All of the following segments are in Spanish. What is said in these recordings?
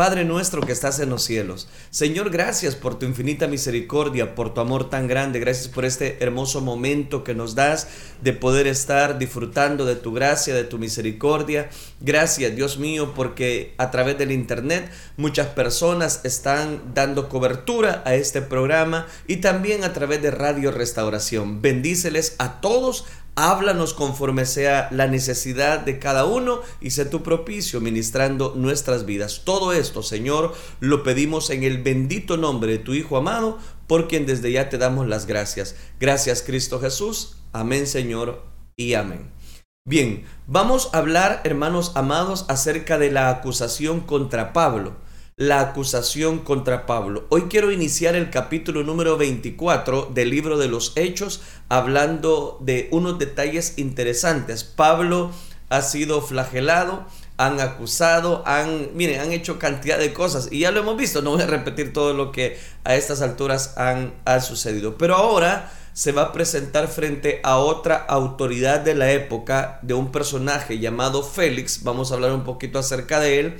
Padre nuestro que estás en los cielos, Señor, gracias por tu infinita misericordia, por tu amor tan grande, gracias por este hermoso momento que nos das de poder estar disfrutando de tu gracia, de tu misericordia. Gracias, Dios mío, porque a través del Internet muchas personas están dando cobertura a este programa y también a través de Radio Restauración. Bendíceles a todos Háblanos conforme sea la necesidad de cada uno y sé tu propicio ministrando nuestras vidas. Todo esto, Señor, lo pedimos en el bendito nombre de tu Hijo amado, por quien desde ya te damos las gracias. Gracias, Cristo Jesús. Amén, Señor, y amén. Bien, vamos a hablar, hermanos amados, acerca de la acusación contra Pablo la acusación contra Pablo. Hoy quiero iniciar el capítulo número 24 del libro de los Hechos hablando de unos detalles interesantes. Pablo ha sido flagelado, han acusado, han, miren, han hecho cantidad de cosas y ya lo hemos visto, no voy a repetir todo lo que a estas alturas han, ha sucedido, pero ahora se va a presentar frente a otra autoridad de la época, de un personaje llamado Félix, vamos a hablar un poquito acerca de él,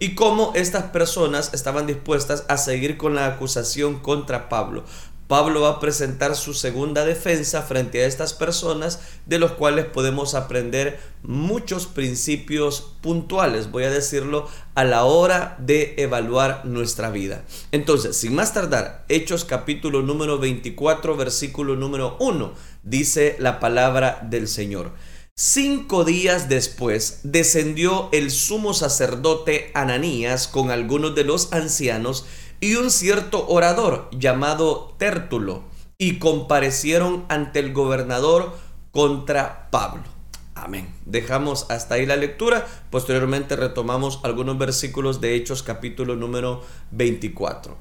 y cómo estas personas estaban dispuestas a seguir con la acusación contra Pablo. Pablo va a presentar su segunda defensa frente a estas personas de los cuales podemos aprender muchos principios puntuales, voy a decirlo, a la hora de evaluar nuestra vida. Entonces, sin más tardar, Hechos capítulo número 24, versículo número 1, dice la palabra del Señor. Cinco días después descendió el sumo sacerdote Ananías con algunos de los ancianos y un cierto orador llamado Tértulo y comparecieron ante el gobernador contra Pablo. Amén. Dejamos hasta ahí la lectura. Posteriormente retomamos algunos versículos de Hechos capítulo número 24.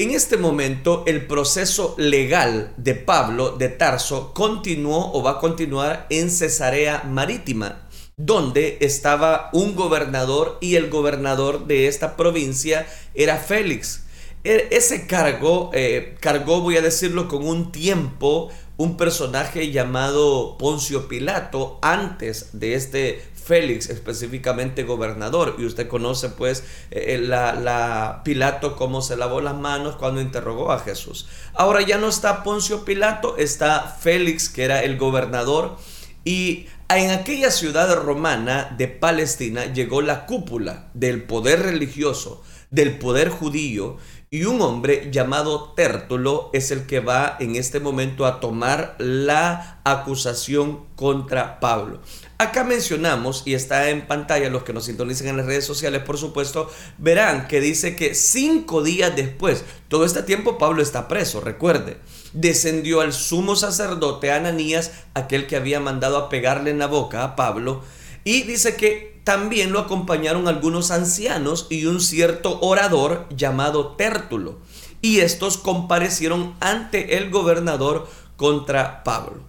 En este momento, el proceso legal de Pablo de Tarso continuó o va a continuar en Cesarea Marítima, donde estaba un gobernador y el gobernador de esta provincia era Félix. E, ese cargo eh, cargó, voy a decirlo, con un tiempo un personaje llamado Poncio Pilato antes de este Félix, específicamente gobernador. Y usted conoce pues eh, eh, la, la, Pilato cómo se lavó las manos cuando interrogó a Jesús. Ahora ya no está Poncio Pilato, está Félix, que era el gobernador. Y en aquella ciudad romana de Palestina llegó la cúpula del poder religioso, del poder judío, y un hombre llamado Tértulo es el que va en este momento a tomar la acusación contra Pablo. Acá mencionamos, y está en pantalla los que nos sintonizan en las redes sociales, por supuesto, verán que dice que cinco días después, todo este tiempo Pablo está preso, recuerde, descendió al sumo sacerdote Ananías, aquel que había mandado a pegarle en la boca a Pablo, y dice que también lo acompañaron algunos ancianos y un cierto orador llamado Tértulo, y estos comparecieron ante el gobernador contra Pablo.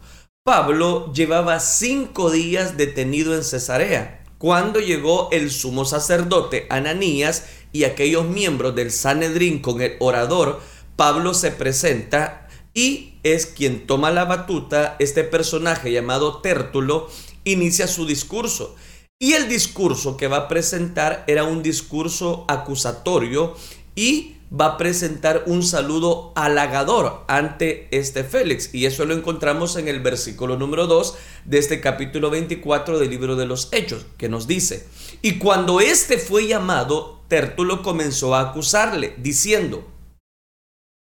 Pablo llevaba cinco días detenido en Cesarea, cuando llegó el sumo sacerdote Ananías y aquellos miembros del Sanedrín con el orador, Pablo se presenta y es quien toma la batuta, este personaje llamado Tértulo inicia su discurso. Y el discurso que va a presentar era un discurso acusatorio y va a presentar un saludo halagador ante este Félix. Y eso lo encontramos en el versículo número 2 de este capítulo 24 del libro de los Hechos, que nos dice, y cuando éste fue llamado, Tértulo comenzó a acusarle, diciendo,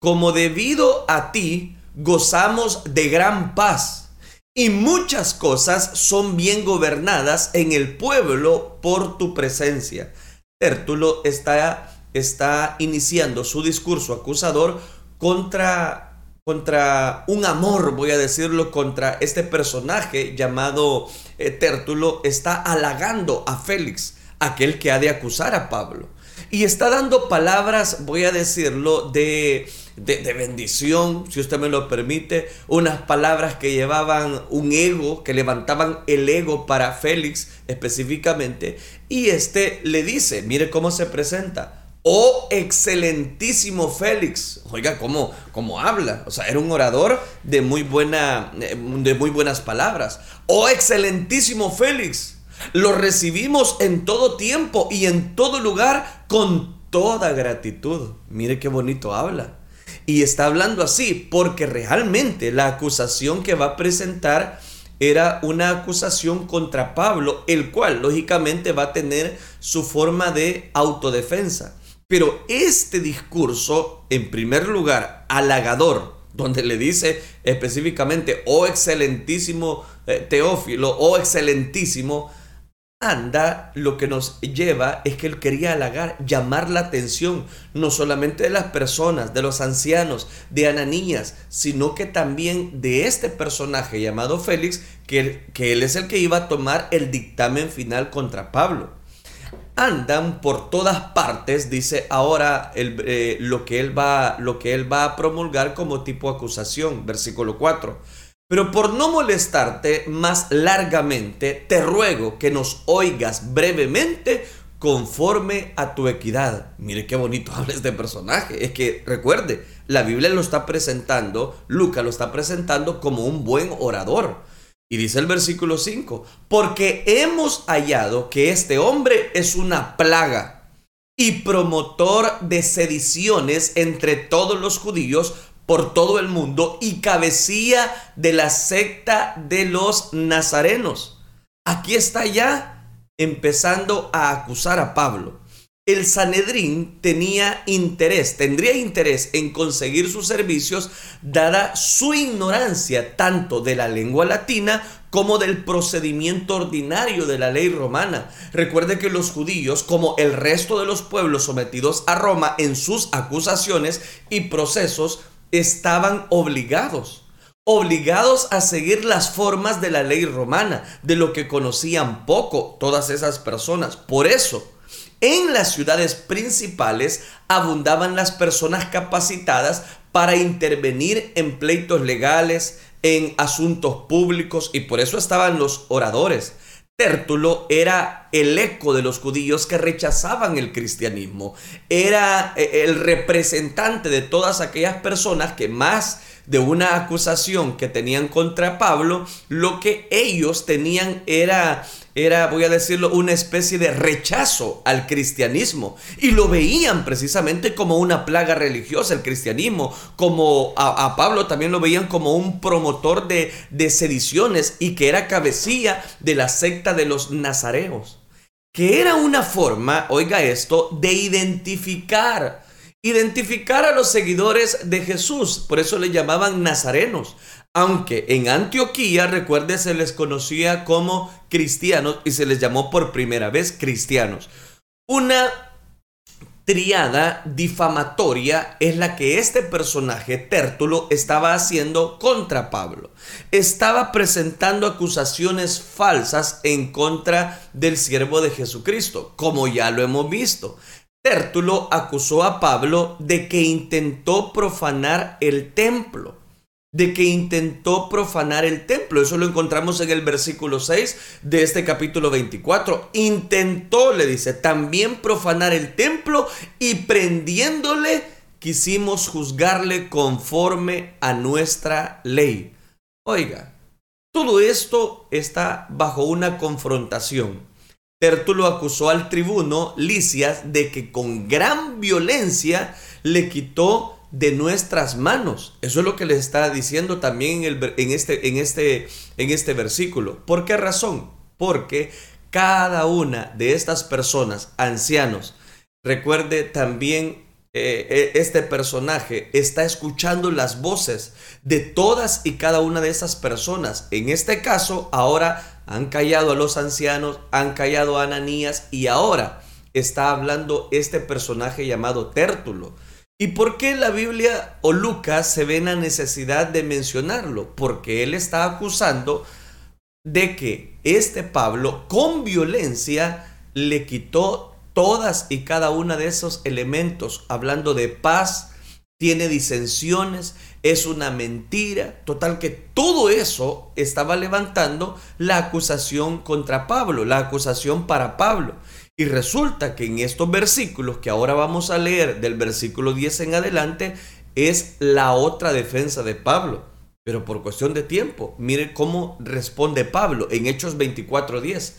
como debido a ti gozamos de gran paz, y muchas cosas son bien gobernadas en el pueblo por tu presencia. Tértulo está está iniciando su discurso acusador contra, contra un amor, voy a decirlo, contra este personaje llamado eh, Tértulo, está halagando a Félix, aquel que ha de acusar a Pablo. Y está dando palabras, voy a decirlo, de, de, bendición, si usted me lo permite, unas palabras que llevaban un ego, que levantaban el ego para Félix específicamente. Y este le dice, mire cómo se presenta, Oh excelentísimo Félix. Oiga, ¿cómo, cómo habla? O sea, era un orador de muy, buena, de muy buenas palabras. Oh excelentísimo Félix. Lo recibimos en todo tiempo y en todo lugar con toda gratitud. Mire qué bonito habla. Y está hablando así porque realmente la acusación que va a presentar era una acusación contra Pablo, el cual lógicamente va a tener su forma de autodefensa. Pero este discurso, en primer lugar, halagador, donde le dice específicamente, oh excelentísimo eh, Teófilo, oh excelentísimo, anda, lo que nos lleva es que él quería halagar, llamar la atención, no solamente de las personas, de los ancianos, de Ananías, sino que también de este personaje llamado Félix, que, que él es el que iba a tomar el dictamen final contra Pablo. Andan por todas partes, dice ahora el, eh, lo, que él va, lo que él va a promulgar como tipo acusación, versículo 4 pero por no molestarte más largamente, te ruego que nos oigas brevemente conforme a tu equidad. Mire qué bonito habla este personaje. Es que recuerde, la Biblia lo está presentando, Lucas lo está presentando como un buen orador. Y dice el versículo 5, porque hemos hallado que este hombre es una plaga y promotor de sediciones entre todos los judíos por todo el mundo y cabecilla de la secta de los nazarenos. Aquí está ya empezando a acusar a Pablo. El Sanedrín tenía interés, tendría interés en conseguir sus servicios dada su ignorancia tanto de la lengua latina como del procedimiento ordinario de la ley romana. Recuerde que los judíos, como el resto de los pueblos sometidos a Roma en sus acusaciones y procesos, estaban obligados, obligados a seguir las formas de la ley romana, de lo que conocían poco todas esas personas. Por eso, en las ciudades principales abundaban las personas capacitadas para intervenir en pleitos legales, en asuntos públicos, y por eso estaban los oradores. Tértulo era el eco de los judíos que rechazaban el cristianismo. Era eh, el representante de todas aquellas personas que más de una acusación que tenían contra Pablo, lo que ellos tenían era era, voy a decirlo, una especie de rechazo al cristianismo. Y lo veían precisamente como una plaga religiosa, el cristianismo. Como a, Pablo también lo veían como un promotor de, de sediciones y que era cabecilla de la secta de los nazareos. Que era una forma, oiga esto, de identificar identificar a los seguidores de Jesús. Por eso le llamaban nazarenos. Aunque en Antioquía, recuerde, se les conocía como cristianos y se les llamó por primera vez cristianos. Una triada difamatoria es la que este personaje, Tértulo, estaba haciendo contra Pablo. Estaba presentando acusaciones falsas en contra del siervo de Jesucristo, como ya lo hemos visto. Tértulo acusó a Pablo de que intentó profanar el templo de que intentó profanar el templo. Eso lo encontramos en el versículo 6 de este capítulo 24. Intentó, le dice, también profanar el templo y prendiéndole quisimos juzgarle conforme a nuestra ley. Oiga, todo esto está bajo una confrontación. Tertulo acusó al tribuno Licias de que con gran violencia le quitó de nuestras manos. Eso es lo que le está diciendo también en, el, en, este, en, este, en este versículo. ¿Por qué razón? Porque cada una de estas personas, ancianos, recuerde también eh, eh, este personaje está escuchando las voces de todas y cada una de esas personas. En este caso, ahora han callado a los ancianos, han callado a Ananías y ahora está hablando este personaje llamado Tértulo. ¿Y por qué la Biblia o Lucas se ve la necesidad de mencionarlo? Porque él está acusando de que este Pablo con violencia le quitó todas y cada una de esos elementos, hablando de paz, tiene disensiones, es una mentira, total que todo eso estaba levantando la acusación contra Pablo, la acusación para Pablo. Y resulta que en estos versículos que ahora vamos a leer del versículo 10 en adelante es la otra defensa de Pablo. Pero por cuestión de tiempo, mire cómo responde Pablo en Hechos 24:10.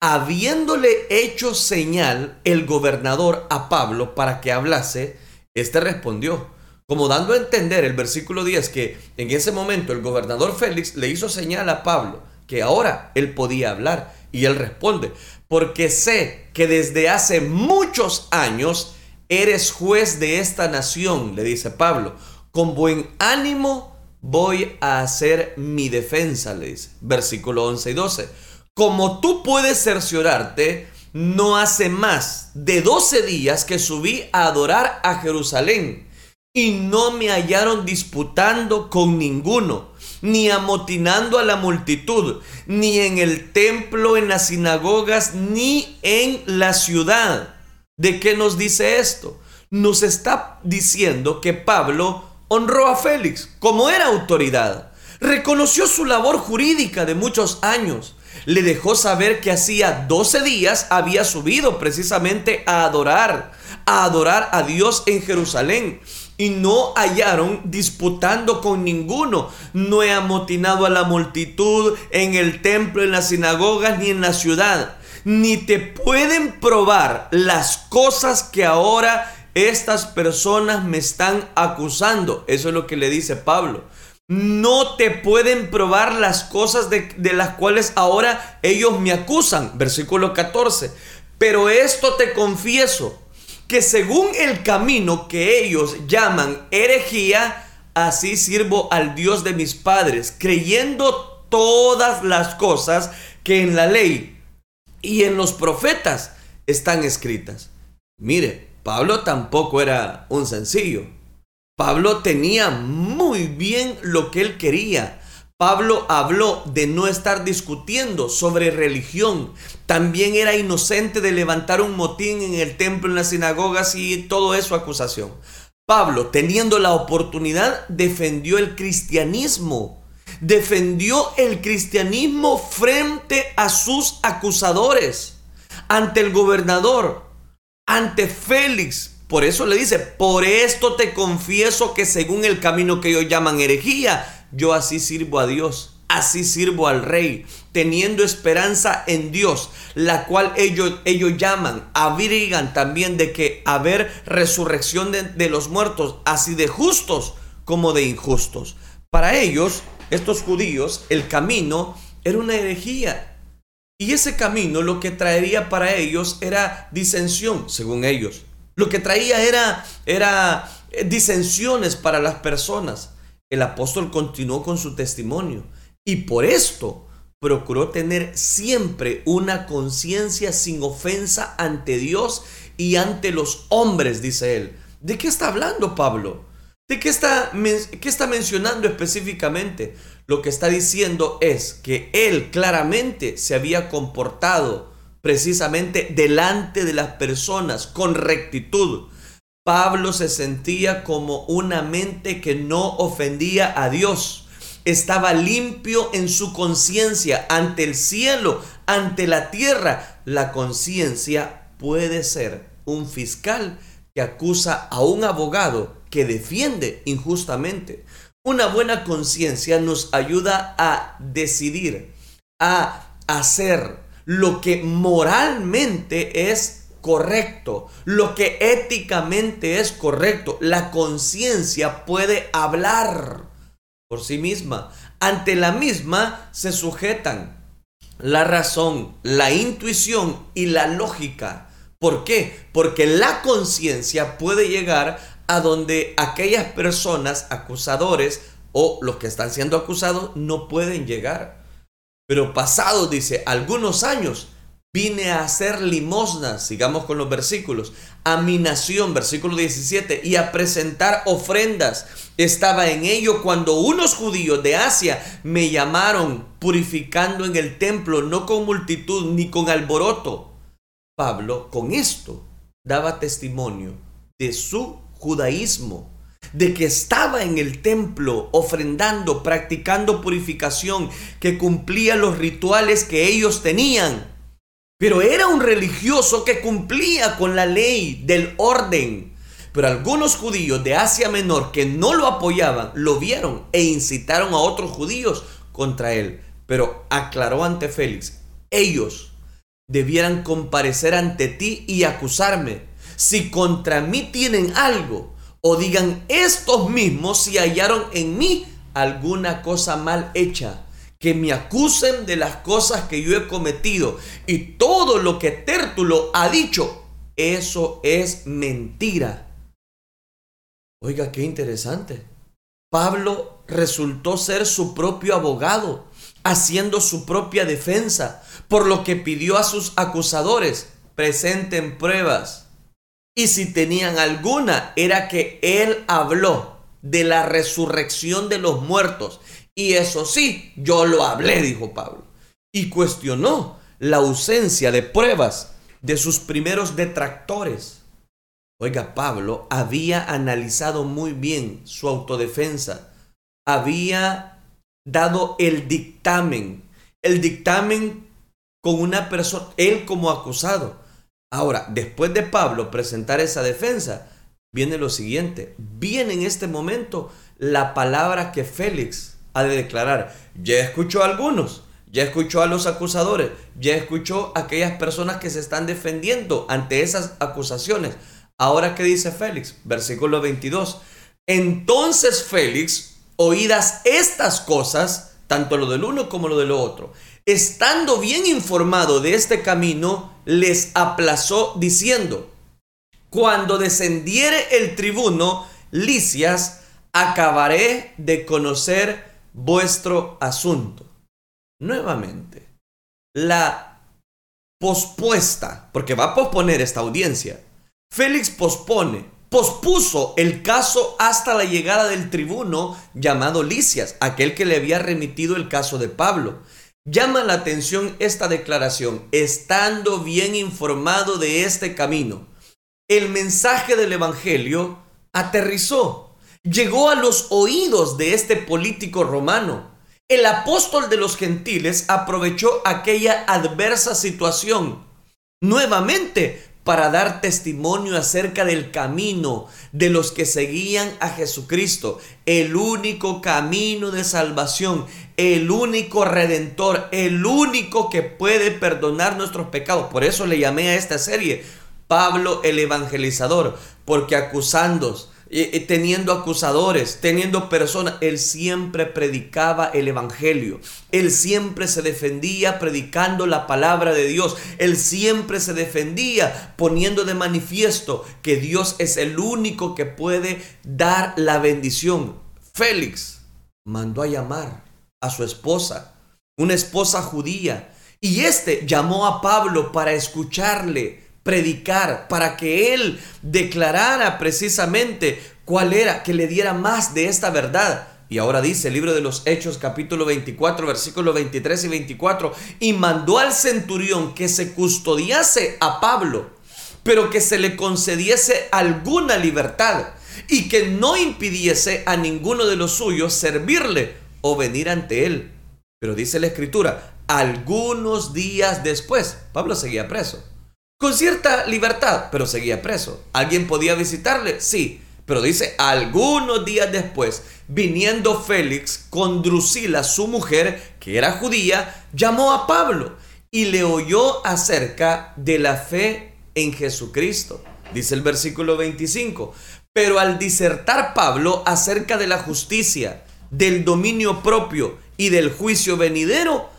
habiéndole hecho señal el gobernador a Pablo para que hablase, éste respondió, como dando a entender el versículo 10 que en ese momento el gobernador Félix le hizo señal a Pablo que ahora él podía hablar y él responde, porque sé que desde hace muchos años eres juez de esta nación, le dice Pablo, con buen ánimo voy a hacer mi defensa, le dice, versículo 11 y 12 como tú puedes cerciorarte, no hace más de 12 días que subí a adorar a Jerusalén y no me hallaron disputando con ninguno, ni amotinando a la multitud, ni en el templo, en las sinagogas, ni en la ciudad. ¿De qué nos dice esto? Nos está diciendo que Pablo honró a Félix como era autoridad, reconoció su labor jurídica de muchos años, le dejó saber que hacía 12 días había subido precisamente a adorar, a adorar a Dios en Jerusalén. Y no hallaron disputando con ninguno. No he amotinado a la multitud en el templo, en las sinagogas, ni en la ciudad. Ni te pueden probar las cosas que ahora estas personas me están acusando. Eso es lo que le dice Pablo no te pueden probar las cosas de, las cuales ahora ellos me acusan. Versículo 14. Pero esto te confieso, que según el camino que ellos llaman herejía, así sirvo al Dios de mis padres, creyendo todas las cosas que en la ley y en los profetas están escritas. Mire, Pablo tampoco era un sencillo. Pablo tenía muy bien lo que él quería. Pablo habló de no estar discutiendo sobre religión. También era inocente de levantar un motín en el templo, en las sinagogas y todo eso acusación. Pablo, teniendo la oportunidad, defendió el cristianismo. Defendió el cristianismo frente a sus acusadores, ante el gobernador, ante Félix, por eso le dice, por esto te confieso que según el camino que ellos llaman herejía, yo así sirvo a Dios, así sirvo al rey, teniendo esperanza en Dios, la cual ellos, ellos llaman, abrigan también de que haber resurrección de, de los muertos, así de justos como de injustos. Para ellos, estos judíos, el camino era una herejía. Y ese camino lo que traería para ellos era disensión, según ellos. Lo que traía era, era eh, disensiones para las personas. El apóstol continuó con su testimonio y por esto procuró tener siempre una conciencia sin ofensa ante Dios y ante los hombres, dice él. ¿De qué está hablando Pablo? ¿De qué está, qué está mencionando específicamente? Lo que está diciendo es que él claramente se había comportado precisamente delante de las personas con rectitud. Pablo se sentía como una mente que no ofendía a Dios. Estaba limpio en su conciencia ante el cielo, ante la tierra. La conciencia puede ser un fiscal que acusa a un abogado que defiende injustamente. Una buena conciencia nos ayuda a decidir, a hacer, lo que moralmente es correcto, lo que éticamente es correcto. La conciencia puede hablar por sí misma. Ante la misma se sujetan la razón, la intuición y la lógica. ¿Por qué? Porque la conciencia puede llegar a donde aquellas personas acusadores o los que están siendo acusados no pueden llegar. Pero pasado, dice, algunos años, vine a hacer limosnas, sigamos con los versículos, a mi nación, versículo 17, y a presentar ofrendas. Estaba en ello cuando unos judíos de Asia me llamaron purificando en el templo, no con multitud ni con alboroto. Pablo con esto daba testimonio de su judaísmo de que estaba en el templo ofrendando, practicando purificación, que cumplía los rituales que ellos tenían. Pero era un religioso que cumplía con la ley del orden. Pero algunos judíos de Asia Menor que no lo apoyaban, lo vieron e incitaron a otros judíos contra él. Pero aclaró ante Félix, ellos debieran comparecer ante ti y acusarme. Si contra mí tienen algo, o digan estos mismos si hallaron en mí alguna cosa mal hecha, que me acusen de las cosas que yo he cometido. Y todo lo que Tértulo ha dicho, eso es mentira. Oiga, qué interesante. Pablo resultó ser su propio abogado, haciendo su propia defensa, por lo que pidió a sus acusadores, presenten pruebas. Y si tenían alguna, era que él habló de la resurrección de los muertos. Y eso sí, yo lo hablé, dijo Pablo. Y cuestionó la ausencia de pruebas de sus primeros detractores. Oiga, Pablo había analizado muy bien su autodefensa, había dado el dictamen, el dictamen con una persona, él como acusado. Ahora, después de Pablo presentar esa defensa, viene lo siguiente, viene en este momento la palabra que Félix de declarar. Ya escuchó a algunos, ya escuchó a los acusadores, ya escuchó a aquellas personas que se están defendiendo ante esas acusaciones. Ahora, ¿qué dice Félix? Versículo 22. Entonces Félix, oídas estas cosas, tanto lo del uno como lo del otro, estando bien informado de este camino, les aplazó diciendo, cuando descendiere el tribuno Licias, acabaré de conocer vuestro asunto. Nuevamente, la pospuesta, porque va a posponer esta audiencia, Félix pospone, pospuso el caso hasta la llegada del tribuno llamado Licias, aquel que le había remitido el caso de Pablo. Llama la atención esta declaración, estando bien informado de este camino. El mensaje del Evangelio aterrizó, llegó a los oídos de este político romano. El apóstol de los gentiles aprovechó aquella adversa situación. Nuevamente para dar testimonio acerca del camino de los que seguían a Jesucristo, el único camino de salvación, el único redentor, el único que puede perdonar nuestros pecados. Por eso le llamé a esta serie Pablo el Evangelizador, porque acusándos teniendo acusadores, teniendo personas, él siempre predicaba el Evangelio. Él siempre se defendía predicando la palabra de Dios. Él siempre se defendía poniendo de manifiesto que Dios es el único que puede dar la bendición. Félix mandó a llamar a su esposa, una esposa judía, y este llamó a Pablo para escucharle predicar, para que él declarara precisamente cuál era, que le diera más de esta verdad. Y ahora dice el libro de los Hechos capítulo 24 versículos 23 y 24, y mandó al centurión que se custodiase a Pablo, pero que se le concediese alguna libertad y que no impidiese a ninguno de los suyos servirle o venir ante él. Pero dice la escritura, algunos días después, Pablo seguía preso con cierta libertad, pero seguía preso. ¿Alguien podía visitarle? Sí, pero dice, algunos días después, viniendo Félix con Drusila, su mujer, que era judía, llamó a Pablo y le oyó acerca de la fe en Jesucristo. Dice el versículo 25. Pero al disertar Pablo acerca de la justicia, del dominio propio y del juicio venidero,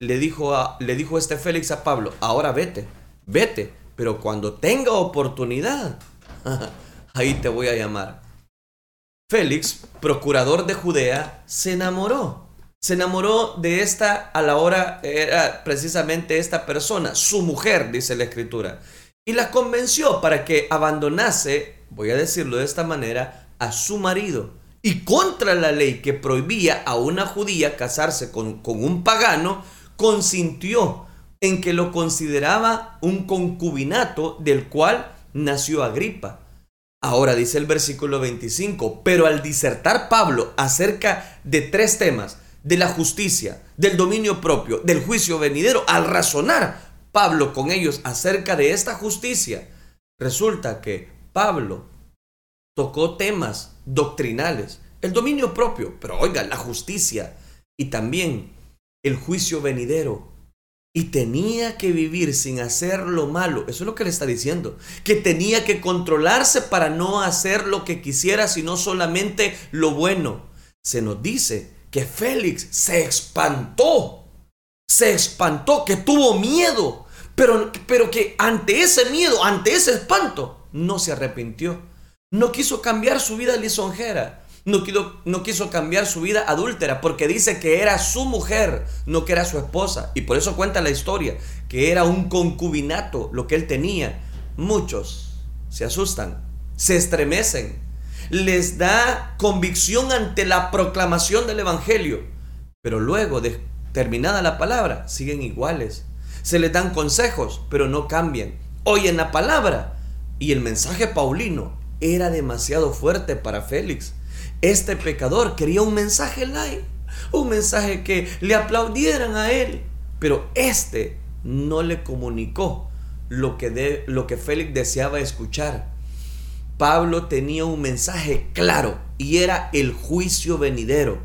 le dijo, a, le dijo este Félix a Pablo, ahora vete vete, pero cuando tenga oportunidad, ahí te voy a llamar. Félix, procurador de Judea, se enamoró. Se enamoró de esta, a la hora era precisamente esta persona, su mujer, dice la escritura. Y la convenció para que abandonase, voy a decirlo de esta manera, a su marido. Y contra la ley que prohibía a una judía casarse con, con un pagano, consintió en que lo consideraba un concubinato del cual nació Agripa. Ahora dice el versículo 25, pero al disertar Pablo acerca de tres temas, de la justicia, del dominio propio, del juicio venidero, al razonar Pablo con ellos acerca de esta justicia, resulta que Pablo tocó temas doctrinales, el dominio propio, pero oiga, la justicia y también el juicio venidero, y tenía que vivir sin hacer lo malo. Eso es lo que le está diciendo. Que tenía que controlarse para no hacer lo que quisiera, sino solamente lo bueno. Se nos dice que Félix se espantó. Se espantó, que tuvo miedo. Pero, pero que ante ese miedo, ante ese espanto, no se arrepintió. No quiso cambiar su vida lisonjera no quiso, cambiar su vida adúltera porque dice que era su mujer, no que era su esposa. Y por eso cuenta la historia, que era un concubinato lo que él tenía. Muchos se asustan, se estremecen, les da convicción ante la proclamación del Evangelio. Pero luego de terminada la palabra, siguen iguales. Se les dan consejos, pero no cambian. Oyen la palabra. Y el mensaje paulino era demasiado fuerte para Félix. Este pecador quería un mensaje light, un mensaje que le aplaudieran a él, pero este no le comunicó lo que, de, lo que Félix deseaba escuchar. Pablo tenía un mensaje claro y era el juicio venidero.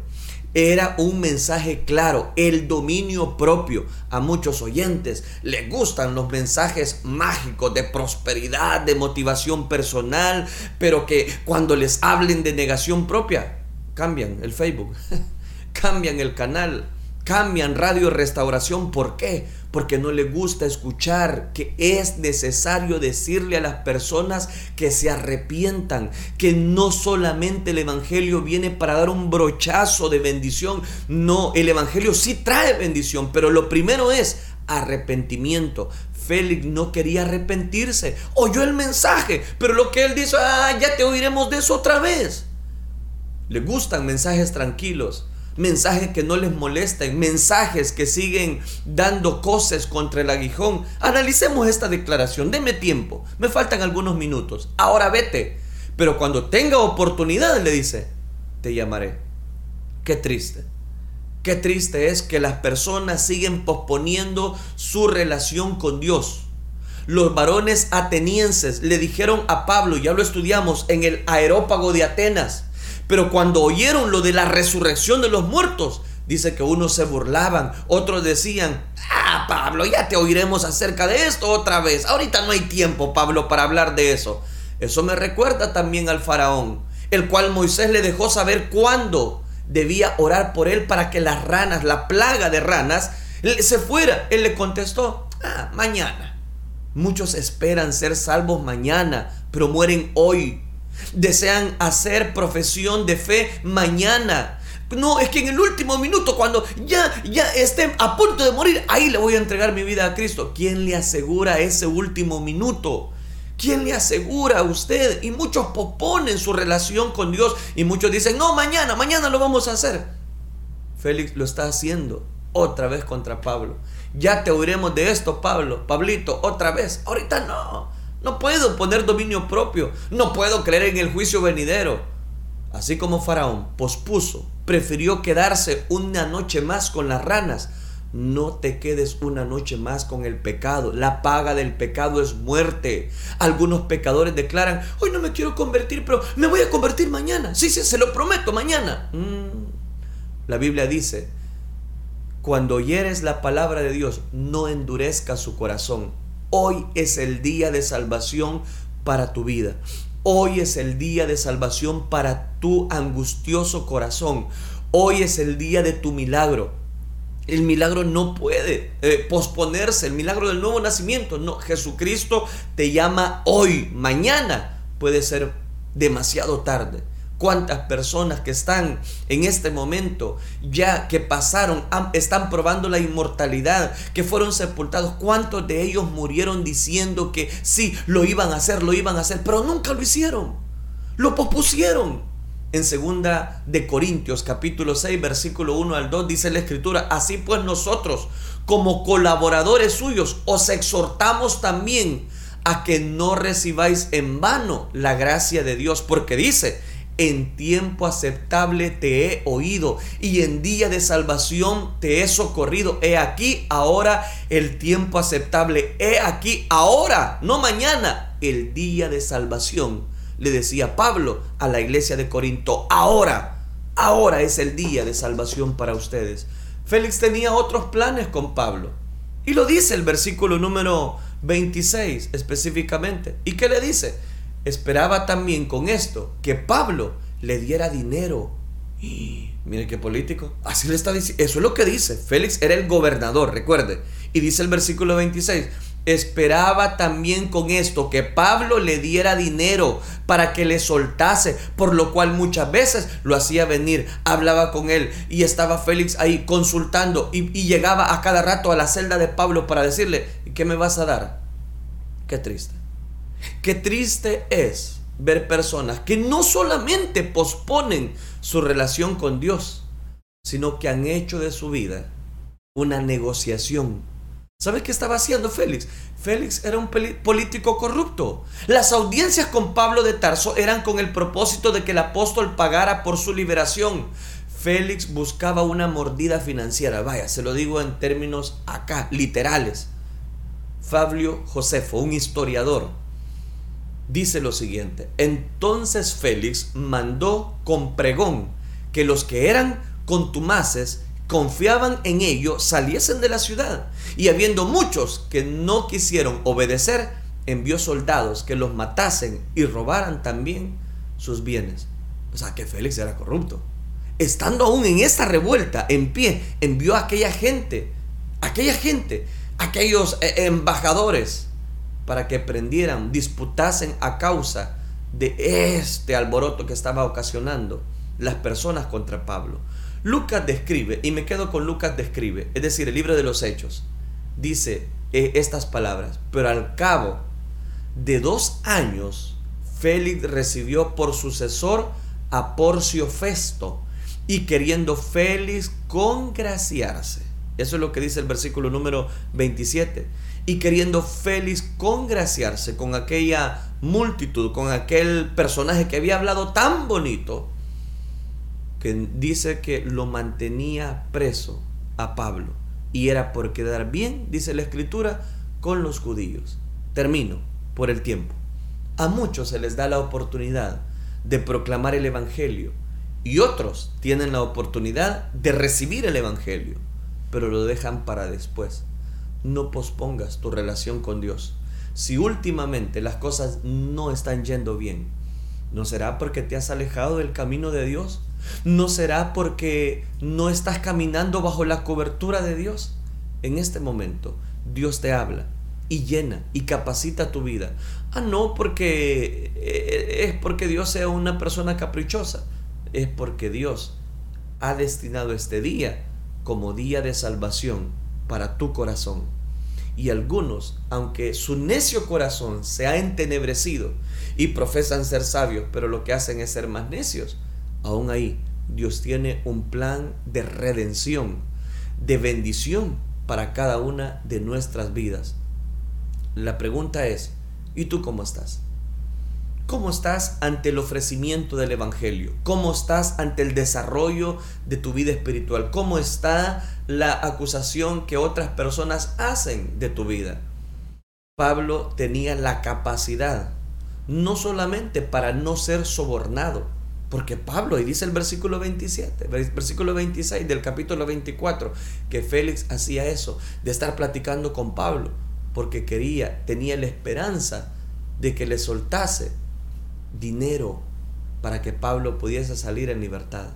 Era un mensaje claro, el dominio propio. A muchos oyentes les gustan los mensajes mágicos de prosperidad, de motivación personal, pero que cuando les hablen de negación propia, cambian el Facebook, cambian el canal, cambian Radio Restauración. ¿Por qué? Porque no le gusta escuchar que es necesario decirle a las personas que se arrepientan, que no solamente el Evangelio viene para dar un brochazo de bendición, no, el Evangelio sí trae bendición, pero lo primero es arrepentimiento. Félix no quería arrepentirse, oyó el mensaje, pero lo que él dice, ah, ya te oiremos de eso otra vez. Le gustan mensajes tranquilos, mensajes que no les molesten, mensajes que siguen dando cosas contra el aguijón. Analicemos esta declaración, deme tiempo, me faltan algunos minutos, ahora vete. Pero cuando tenga oportunidad le dice, te llamaré. Qué triste. Qué triste es que las personas siguen posponiendo su relación con Dios. Los varones atenienses le dijeron a Pablo, ya lo estudiamos en el aerópago de Atenas, pero cuando oyeron lo de la resurrección de los muertos, dice que unos se burlaban, otros decían, ah, Pablo, ya te oiremos acerca de esto otra vez. Ahorita no hay tiempo, Pablo, para hablar de eso. Eso me recuerda también al faraón, el cual Moisés le dejó saber cuándo debía orar por él para que las ranas, la plaga de ranas, se fuera. Él le contestó, ah, mañana. Muchos esperan ser salvos mañana, pero mueren hoy desean hacer profesión de fe mañana. No, es que en el último minuto, cuando ya, ya estén a punto de morir, ahí le voy a entregar mi vida a Cristo. ¿Quién le asegura ese último minuto? ¿Quién le asegura a usted? Y muchos posponen su relación con Dios y muchos dicen, no, mañana, mañana lo vamos a hacer. Félix lo está haciendo otra vez contra Pablo. Ya te oiremos de esto, Pablo. Pablito, otra vez. Ahorita no. No puedo poner dominio propio. No puedo creer en el juicio venidero. Así como Faraón pospuso, prefirió quedarse una noche más con las ranas. No te quedes una noche más con el pecado. La paga del pecado es muerte. Algunos pecadores declaran, hoy no me quiero convertir, pero me voy a convertir mañana. Sí, sí, se lo prometo, mañana. Mm. La Biblia dice, cuando oyeres la palabra de Dios, no endurezca su corazón. Hoy es el día de salvación para tu vida. Hoy es el día de salvación para tu angustioso corazón. Hoy es el día de tu milagro. El milagro no puede eh, posponerse, el milagro del nuevo nacimiento. No, Jesucristo te llama hoy, mañana puede ser demasiado tarde cuántas personas que están en este momento ya que pasaron, están probando la inmortalidad, que fueron sepultados, cuántos de ellos murieron diciendo que sí, lo iban a hacer, lo iban a hacer, pero nunca lo hicieron, lo pospusieron. En segunda de Corintios capítulo 6 versículo 1 al 2 dice la escritura, así pues nosotros como colaboradores suyos os exhortamos también a que no recibáis en vano la gracia de Dios, porque dice, en tiempo aceptable te he oído y en día de salvación te he socorrido. He aquí ahora el tiempo aceptable. He aquí ahora, no mañana, el día de salvación. Le decía Pablo a la iglesia de Corinto, ahora, ahora es el día de salvación para ustedes. Félix tenía otros planes con Pablo. Y lo dice el versículo número 26 específicamente. ¿Y qué le dice? Esperaba también con esto que Pablo le diera dinero. Y mire qué político. Así le está diciendo. Eso es lo que dice. Félix era el gobernador, recuerde. Y dice el versículo 26. Esperaba también con esto que Pablo le diera dinero para que le soltase, por lo cual muchas veces lo hacía venir, hablaba con él y estaba Félix ahí consultando y, llegaba a cada rato a la celda de Pablo para decirle, ¿qué me vas a dar? Qué triste. Qué triste es ver personas que no solamente posponen su relación con Dios, sino que han hecho de su vida una negociación ¿Sabes qué estaba haciendo Félix? Félix era un político corrupto. Las audiencias con Pablo de Tarso eran con el propósito de que el apóstol pagara por su liberación. Félix buscaba una mordida financiera. Vaya, se lo digo en términos acá, literales. Fabio Josefo, un historiador, dice lo siguiente. Entonces Félix mandó con pregón que los que eran contumaces confiaban en ello saliesen de la ciudad. Y habiendo muchos que no quisieron obedecer, envió soldados que los matasen y robaran también sus bienes. O sea, que Félix era corrupto. Estando aún en esta revuelta, en pie, envió a aquella gente, aquella gente, aquellos eh, embajadores, para que prendieran, disputasen a causa de este alboroto que estaba ocasionando las personas contra Pablo. Lucas describe, y me quedo con Lucas describe, es decir, el libro de los Hechos, dice eh, estas palabras, pero al cabo de dos años, Félix recibió por sucesor a Porcio Festo, y queriendo Félix congraciarse, eso es lo que dice el versículo número 27, y queriendo Félix congraciarse con aquella multitud, con aquel personaje que había hablado tan bonito, que dice que lo mantenía preso a Pablo y era por quedar bien, dice la escritura, con los judíos. Termino por el tiempo. A muchos se les da la oportunidad de proclamar el Evangelio y otros tienen la oportunidad de recibir el Evangelio, pero lo dejan para después. No pospongas tu relación con Dios. Si últimamente las cosas no están yendo bien, ¿no será porque te has alejado del camino de Dios? ¿No será porque no estás caminando bajo la cobertura de Dios? En este momento, Dios te habla y llena y capacita tu vida. Ah, no porque eh, es porque Dios sea una persona caprichosa. Es porque Dios ha destinado este día como día de salvación para tu corazón. Y algunos, aunque su necio corazón se ha entenebrecido y profesan ser sabios, pero lo que hacen es ser más necios, aún ahí Dios tiene un plan de redención, de bendición para cada una de nuestras vidas. La pregunta es, ¿y tú cómo estás? ¿Cómo estás ante el ofrecimiento del Evangelio? ¿Cómo estás ante el desarrollo de tu vida espiritual? ¿Cómo está la acusación que otras personas hacen de tu vida? Pablo tenía la capacidad no solamente para no ser sobornado, porque Pablo, y dice el versículo 27, versículo 26 del capítulo 24, que Félix hacía eso, de estar platicando con Pablo, porque quería, tenía la esperanza de que le soltase dinero para que Pablo pudiese salir en libertad.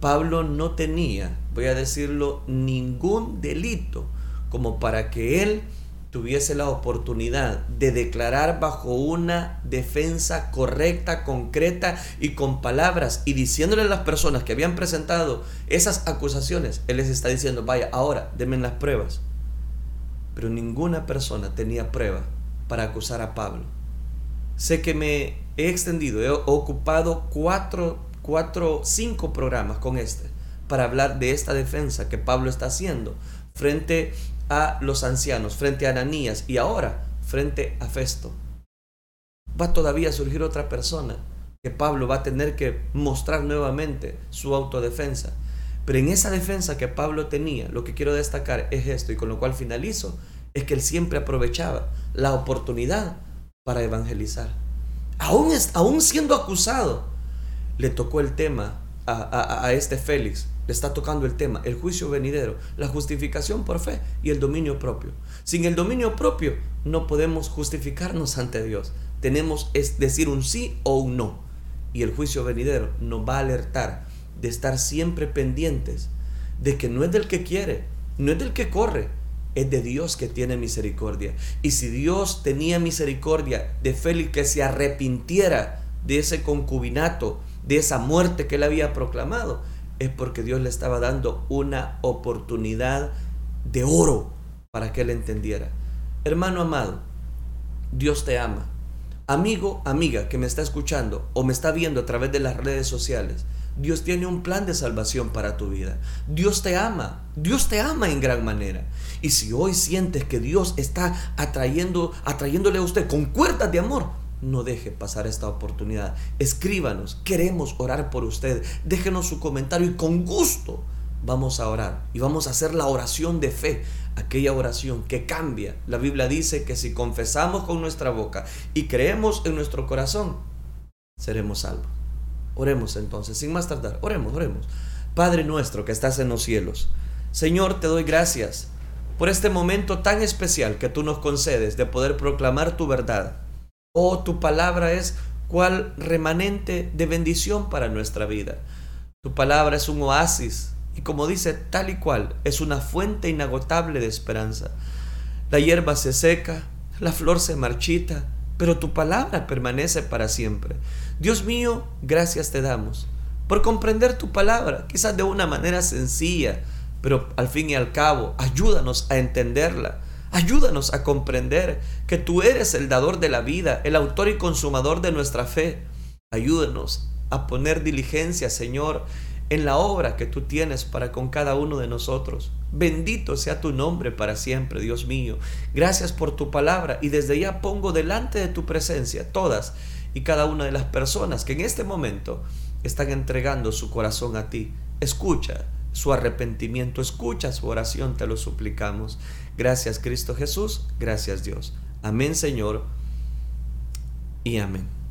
Pablo no tenía, voy a decirlo, ningún delito como para que él tuviese la oportunidad de declarar bajo una defensa correcta, concreta y con palabras y diciéndole a las personas que habían presentado esas acusaciones, él les está diciendo, vaya, ahora denme las pruebas. Pero ninguna persona tenía prueba para acusar a Pablo. Sé que me he extendido, he ocupado cuatro, cuatro, cinco programas con este para hablar de esta defensa que Pablo está haciendo frente a los ancianos, frente a Ananías y ahora frente a Festo. Va todavía a surgir otra persona que Pablo va a tener que mostrar nuevamente su autodefensa. Pero en esa defensa que Pablo tenía, lo que quiero destacar es esto y con lo cual finalizo, es que él siempre aprovechaba la oportunidad para evangelizar. Aún, aún siendo acusado, le tocó el tema a, a este Félix está tocando el tema, el juicio venidero, la justificación por fe y el dominio propio. Sin el dominio propio no podemos justificarnos ante Dios. Tenemos es decir un sí o un no. Y el juicio venidero nos va a alertar de estar siempre pendientes de que no es del que quiere, no es del que corre, es de Dios que tiene misericordia. Y si Dios tenía misericordia de Félix que se arrepintiera de ese concubinato, de esa muerte que él había proclamado, es porque Dios le estaba dando una oportunidad de oro para que él entendiera. Hermano amado, Dios te ama. Amigo, amiga que me está escuchando o me está viendo a través de las redes sociales, Dios tiene un plan de salvación para tu vida. Dios te ama. Dios te ama en gran manera. Y si hoy sientes que Dios está atrayendo, atrayéndole a usted con cuerdas de amor, no deje pasar esta oportunidad. Escríbanos, queremos orar por usted. Déjenos su comentario y con gusto vamos a orar y vamos a hacer la oración de fe, aquella oración que cambia. La Biblia dice que si confesamos con nuestra boca y creemos en nuestro corazón, seremos salvos. Oremos entonces, sin más tardar, oremos, oremos. Padre nuestro que estás en los cielos, Señor, te doy gracias por este momento tan especial que tú nos concedes de poder proclamar tu verdad. Oh, tu palabra es cual remanente de bendición para nuestra vida. Tu palabra es un oasis y como dice tal y cual, es una fuente inagotable de esperanza. La hierba se seca, la flor se marchita, pero tu palabra permanece para siempre. Dios mío, gracias te damos por comprender tu palabra, quizás de una manera sencilla, pero al fin y al cabo, ayúdanos a entenderla. Ayúdanos a comprender que tú eres el dador de la vida, el autor y consumador de nuestra fe. Ayúdanos a poner diligencia, Señor, en la obra que tú tienes para con cada uno de nosotros. Bendito sea tu nombre para siempre, Dios mío. Gracias por tu palabra y desde ya pongo delante de tu presencia todas y cada una de las personas que en este momento están entregando su corazón a ti. Escucha su arrepentimiento, escucha su oración, te lo suplicamos. Gracias Cristo Jesús, gracias Dios. Amén Señor y amén.